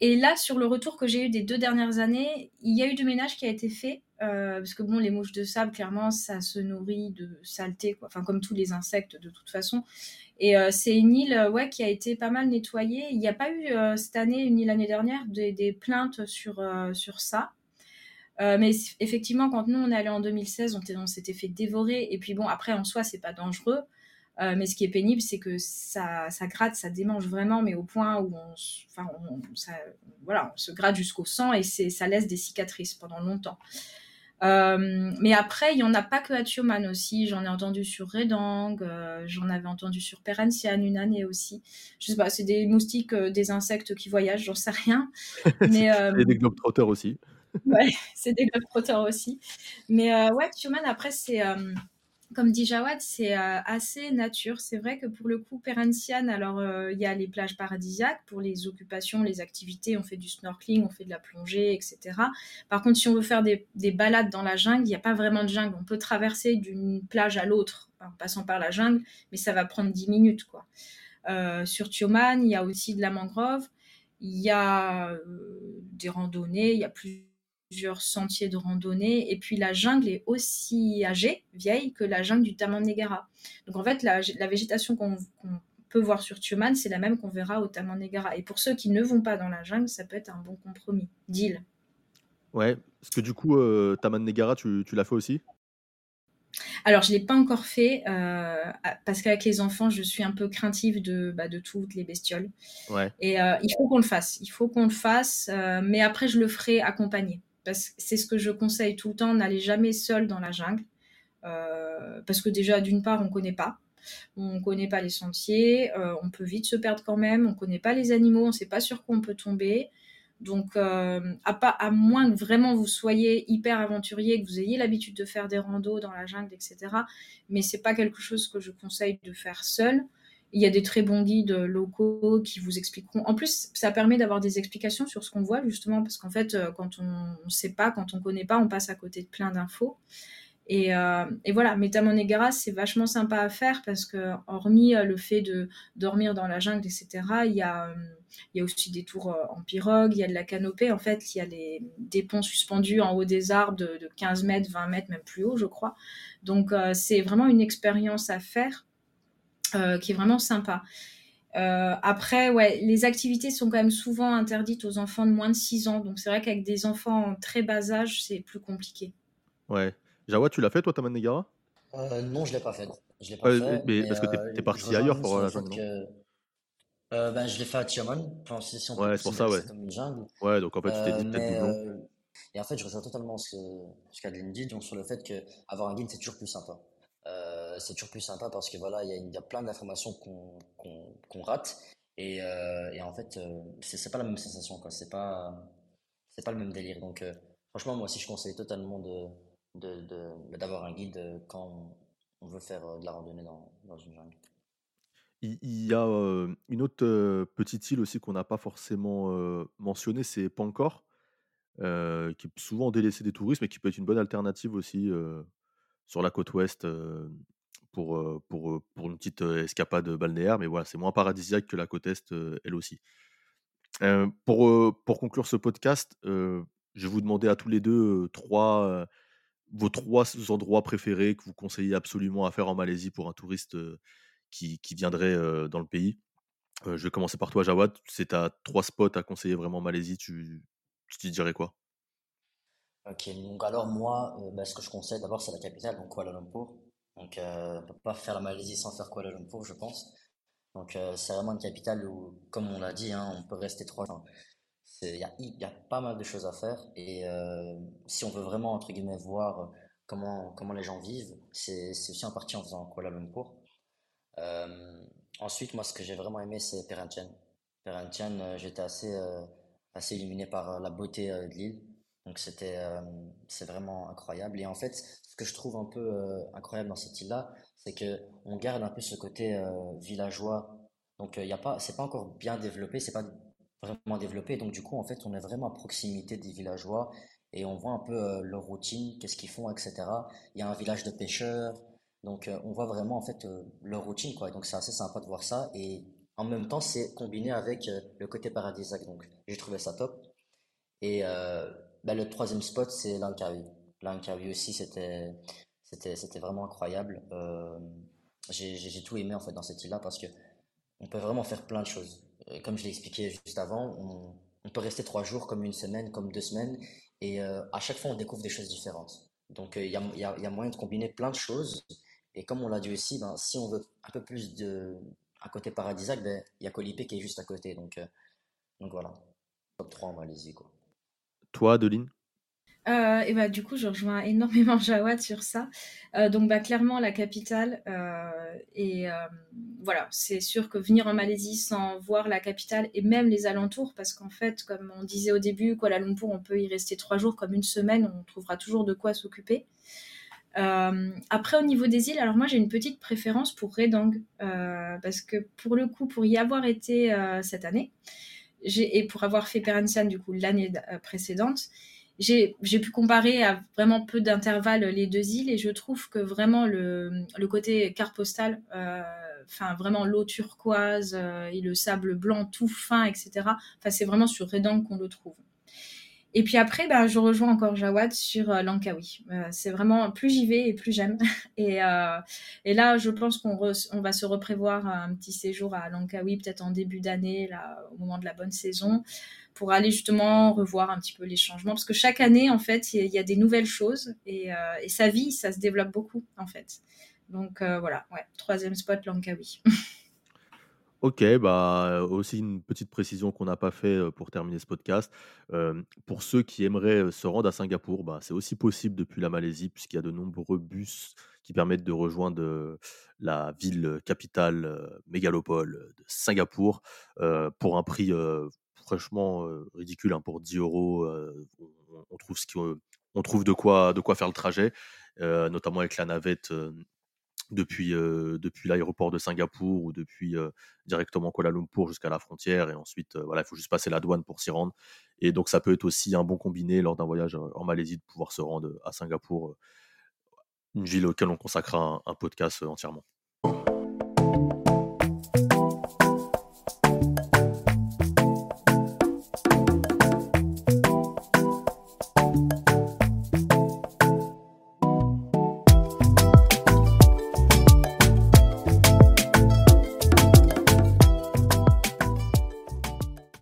Et là, sur le retour que j'ai eu des deux dernières années, il y a eu du ménage qui a été fait. Euh, parce que bon, les mouches de sable, clairement, ça se nourrit de saleté. Enfin, comme tous les insectes de toute façon. Et euh, c'est une île, euh, ouais, qui a été pas mal nettoyée. Il n'y a pas eu cette année, ni l'année dernière, des, plaintes sur, sur ça. Mais effectivement, quand nous on est allé en 2016, on, s'était fait dévorer. Et puis bon, après en soi, c'est pas dangereux. Mais ce qui est pénible, c'est que ça, gratte, ça démange vraiment, mais au point où on, enfin, on, voilà, on se gratte jusqu'au sang et ça laisse des cicatrices pendant longtemps. Euh, mais après, il y en a pas que à Tioman aussi. J'en ai entendu sur Redang, euh, j'en avais entendu sur Perhentian une année aussi. Je sais pas, c'est des moustiques, euh, des insectes qui voyagent, j'en sais rien. Mais et des globetrotters aussi. Ouais, c'est des globetrotters aussi. Mais ouais, Tuman, après, c'est, comme dit Jawad, c'est euh, assez nature. C'est vrai que pour le coup, Perhentian, alors euh, il y a les plages paradisiaques pour les occupations, les activités. On fait du snorkeling, on fait de la plongée, etc. Par contre, si on veut faire des, des balades dans la jungle, il n'y a pas vraiment de jungle. On peut traverser d'une plage à l'autre en passant par la jungle, mais ça va prendre 10 minutes, quoi. Euh, sur Tioman, il y a aussi de la mangrove. Il y a des randonnées, il y a plusieurs sentiers de randonnée. Et puis la jungle est aussi âgée, vieille, que la jungle du Taman-Negara. Donc en fait, la, la végétation qu'on peut voir sur Tioman, c'est la même qu'on verra au Taman-Negara. Et pour ceux qui ne vont pas dans la jungle, ça peut être un bon compromis. Deal. Ouais, parce que du coup, heu, Taman Negara, tu tu l'as fait aussi? Alors, je ne l'ai pas encore fait euh, parce qu'avec les enfants, je suis un peu craintive de, bah, de toutes les bestioles. Ouais. Et euh, il faut qu'on le fasse. Il faut qu'on le fasse. euh, mais après, je le ferai accompagné. Parce que c'est ce que je conseille tout le temps. N'allez jamais seul dans la jungle. Euh, parce que déjà, d'une part, on ne connaît pas. On ne connaît pas les sentiers. euh, on peut vite se perdre quand même. On ne connaît pas les animaux. On ne sait pas sur quoi on peut tomber. Donc, euh, à, moins que vraiment vous soyez hyper aventurier, que vous ayez l'habitude de faire des randos dans la jungle, etc. Mais c'est pas quelque chose que je conseille de faire seul. Il y a des très bons guides locaux qui vous expliqueront. En plus, ça permet d'avoir des explications sur ce qu'on voit, justement, parce qu'en fait, euh, quand on ne sait pas, quand on ne connaît pas, on passe à côté de plein d'infos. Et, euh, et, voilà, Metamonegara, c'est vachement sympa à faire parce que, hormis le fait de dormir dans la jungle, etc., il y a, il y a aussi des tours en pirogue, il y a de la canopée. En fait, il y a des ponts suspendus en haut des arbres de, de 15 mètres, 20 mètres, même plus haut, je crois. Donc, euh, c'est vraiment une expérience à faire euh, qui est vraiment sympa. Euh, après, ouais, les activités sont quand même souvent interdites aux enfants de moins de 6 ans. Donc, c'est vrai qu'avec des enfants en très bas âge, c'est plus compliqué. Ouais. Jawad, tu l'as fait toi, Taman Negara? Euh, non, je l'ai pas fait. Je l'ai pas fait, mais mais parce que tu euh, es je parti ailleurs pour, la jungle, que euh, ben, je l'ai fait à Tiaman. Enfin, si Ouais, c'est pour ça, ouais. Ouais, donc en fait, tu t'es dit peut-être doublon. euh, et en fait, je rejoins totalement ce ce qu'Adeline dit, donc sur le fait que avoir un guide c'est toujours plus sympa. Euh, c'est toujours plus sympa parce que voilà, il y y a plein d'informations qu'on qu'on qu'on rate et, euh, et en fait, euh, c'est pas la même sensation quoi. C'est pas c'est pas le même délire. Donc euh, franchement, moi aussi, je conseille totalement de de- d'avoir un guide euh, quand on veut faire euh, de la randonnée dans une jungle. Il y a, une autre, heu, petite île aussi qu'on n'a pas forcément, heu, mentionnée, c'est Pankor, heu, qui est souvent délaissée des touristes, mais qui peut être une bonne alternative aussi, sur la côte ouest, pour, pour, une petite, escapade, balnéaire. Mais voilà, c'est moins paradisiaque que la côte est, elle aussi. Pour, pour conclure ce podcast, je vais vous demander à tous les 2 heu, 3, heu, vos 3 s endroits préférés que vous conseillez absolument à faire en Malaisie pour un touriste, qui qui viendrait, dans le pays. Je vais commencer par toi, Jawad. C'est tu 3 spots à conseiller vraiment en Malaisie, tu tu dirais quoi? Ok, donc alors moi, bah, ce que je conseille d'abord, c'est la capitale, donc Kuala Lumpur. Donc euh, on peut pas faire la Malaisie sans faire Kuala Lumpur, je pense. Donc euh, c'est vraiment une capitale où, comme on l'a dit, hein, on peut rester trois. C'est, il y a, pas mal de choses à faire et euh, si on veut vraiment entre guillemets voir comment comment les gens vivent, c'est aussi en partie en faisant Kuala Lumpur. Euh, ensuite, moi, ce que j'ai vraiment aimé, c'est Perhentian. Perhentian, euh, j'étais assez, euh, assez illuminé par la beauté de l'île. Donc, c'était, euh, c'est vraiment incroyable. Et en fait, ce que je trouve un peu euh, incroyable dans cette île-là, c'est que on garde un peu ce côté euh, villageois. Donc, il y a pas, c'est pas encore bien développé, c'est pas vraiment développé. Donc, du coup, en fait, on est vraiment à proximité des villageois et on voit un peu leur routine, qu'est-ce qu'ils font, etc. Il y a un village de pêcheurs. Donc, on voit vraiment en fait leur routine, quoi. Donc, c'est assez sympa de voir ça. Et en même temps, c'est combiné avec le côté paradisiaque. Donc, j'ai trouvé ça top. Et bah, le troisième spot, c'est Langkawi. Langkawi aussi, c'était, vraiment incroyable. Euh, j'ai, tout aimé en fait dans cette île-là parce que on peut vraiment faire plein de choses. Euh, Comme je l'ai expliqué juste avant, on, peut rester trois jours, comme une semaine, comme deux semaines, et euh, à chaque fois on découvre des choses différentes. Donc il y a, moyen de combiner plein de choses. Et comme on l'a dit aussi, ben, si on veut un peu plus de un côté paradisiaque, ben, il y a Koh Lipe qui est juste à côté. Donc, donc voilà, top 3 en Malaisie, quoi. Toi, Adeline? Euh, et bah, du coup, je rejoins énormément Jawad sur ça. Euh, donc, bah, clairement, la capitale. euh, et voilà, c'est sûr que venir en Malaisie sans voir la capitale et même les alentours, parce qu'en fait, comme on disait au début, Kuala Lumpur, on peut y rester trois jours comme une semaine, on trouvera toujours de quoi s'occuper. Après, au niveau des îles, alors moi j'ai une petite préférence pour Redang, parce que pour le coup, pour y avoir été cette année, et pour avoir fait Perensian du coup l'année euh, précédente, j'ai, pu comparer à vraiment peu d'intervalle les deux îles et je trouve que vraiment le, côté carte postale, euh, enfin vraiment l'eau turquoise euh, et le sable blanc tout fin, etc. Enfin c'est vraiment sur Redang qu'on le trouve. Et puis après, ben, je rejoins encore Jawad sur euh, Langkawi. Euh, c'est vraiment, plus j'y vais et plus j'aime. Et, euh, et là, je pense qu'on va se reprévoir un petit séjour à Langkawi, peut-être en début d'année, au moment de la bonne saison, pour aller justement revoir un petit peu les changements. Parce que chaque année, en fait, il y, a- des nouvelles choses et, et sa vie, ça se développe beaucoup, en fait. Donc voilà, ouais, troisième spot, Langkawi. OK, bah, aussi une petite précision qu'on n'a pas fait, pour terminer ce podcast. Pour ceux qui aimeraient, se rendre à Singapour, bah, c'est aussi possible depuis la Malaisie puisqu'il y a de nombreux bus qui permettent de rejoindre, la ville, capitale, mégalopole, de Singapour, pour un prix, franchement, ridicule, hein. Pour 10 €, heu, on trouve ce on trouve de quoi de quoi faire le trajet, notamment avec la navette, depuis, depuis l'aéroport de Singapour ou depuis, directement Kuala Lumpur jusqu'à la frontière et ensuite, voilà, il faut juste passer la douane pour s'y rendre et donc ça peut être aussi un bon combiné lors d'un voyage, en Malaisie de pouvoir se rendre, à Singapour, une ville auquel on consacrera un podcast, entièrement.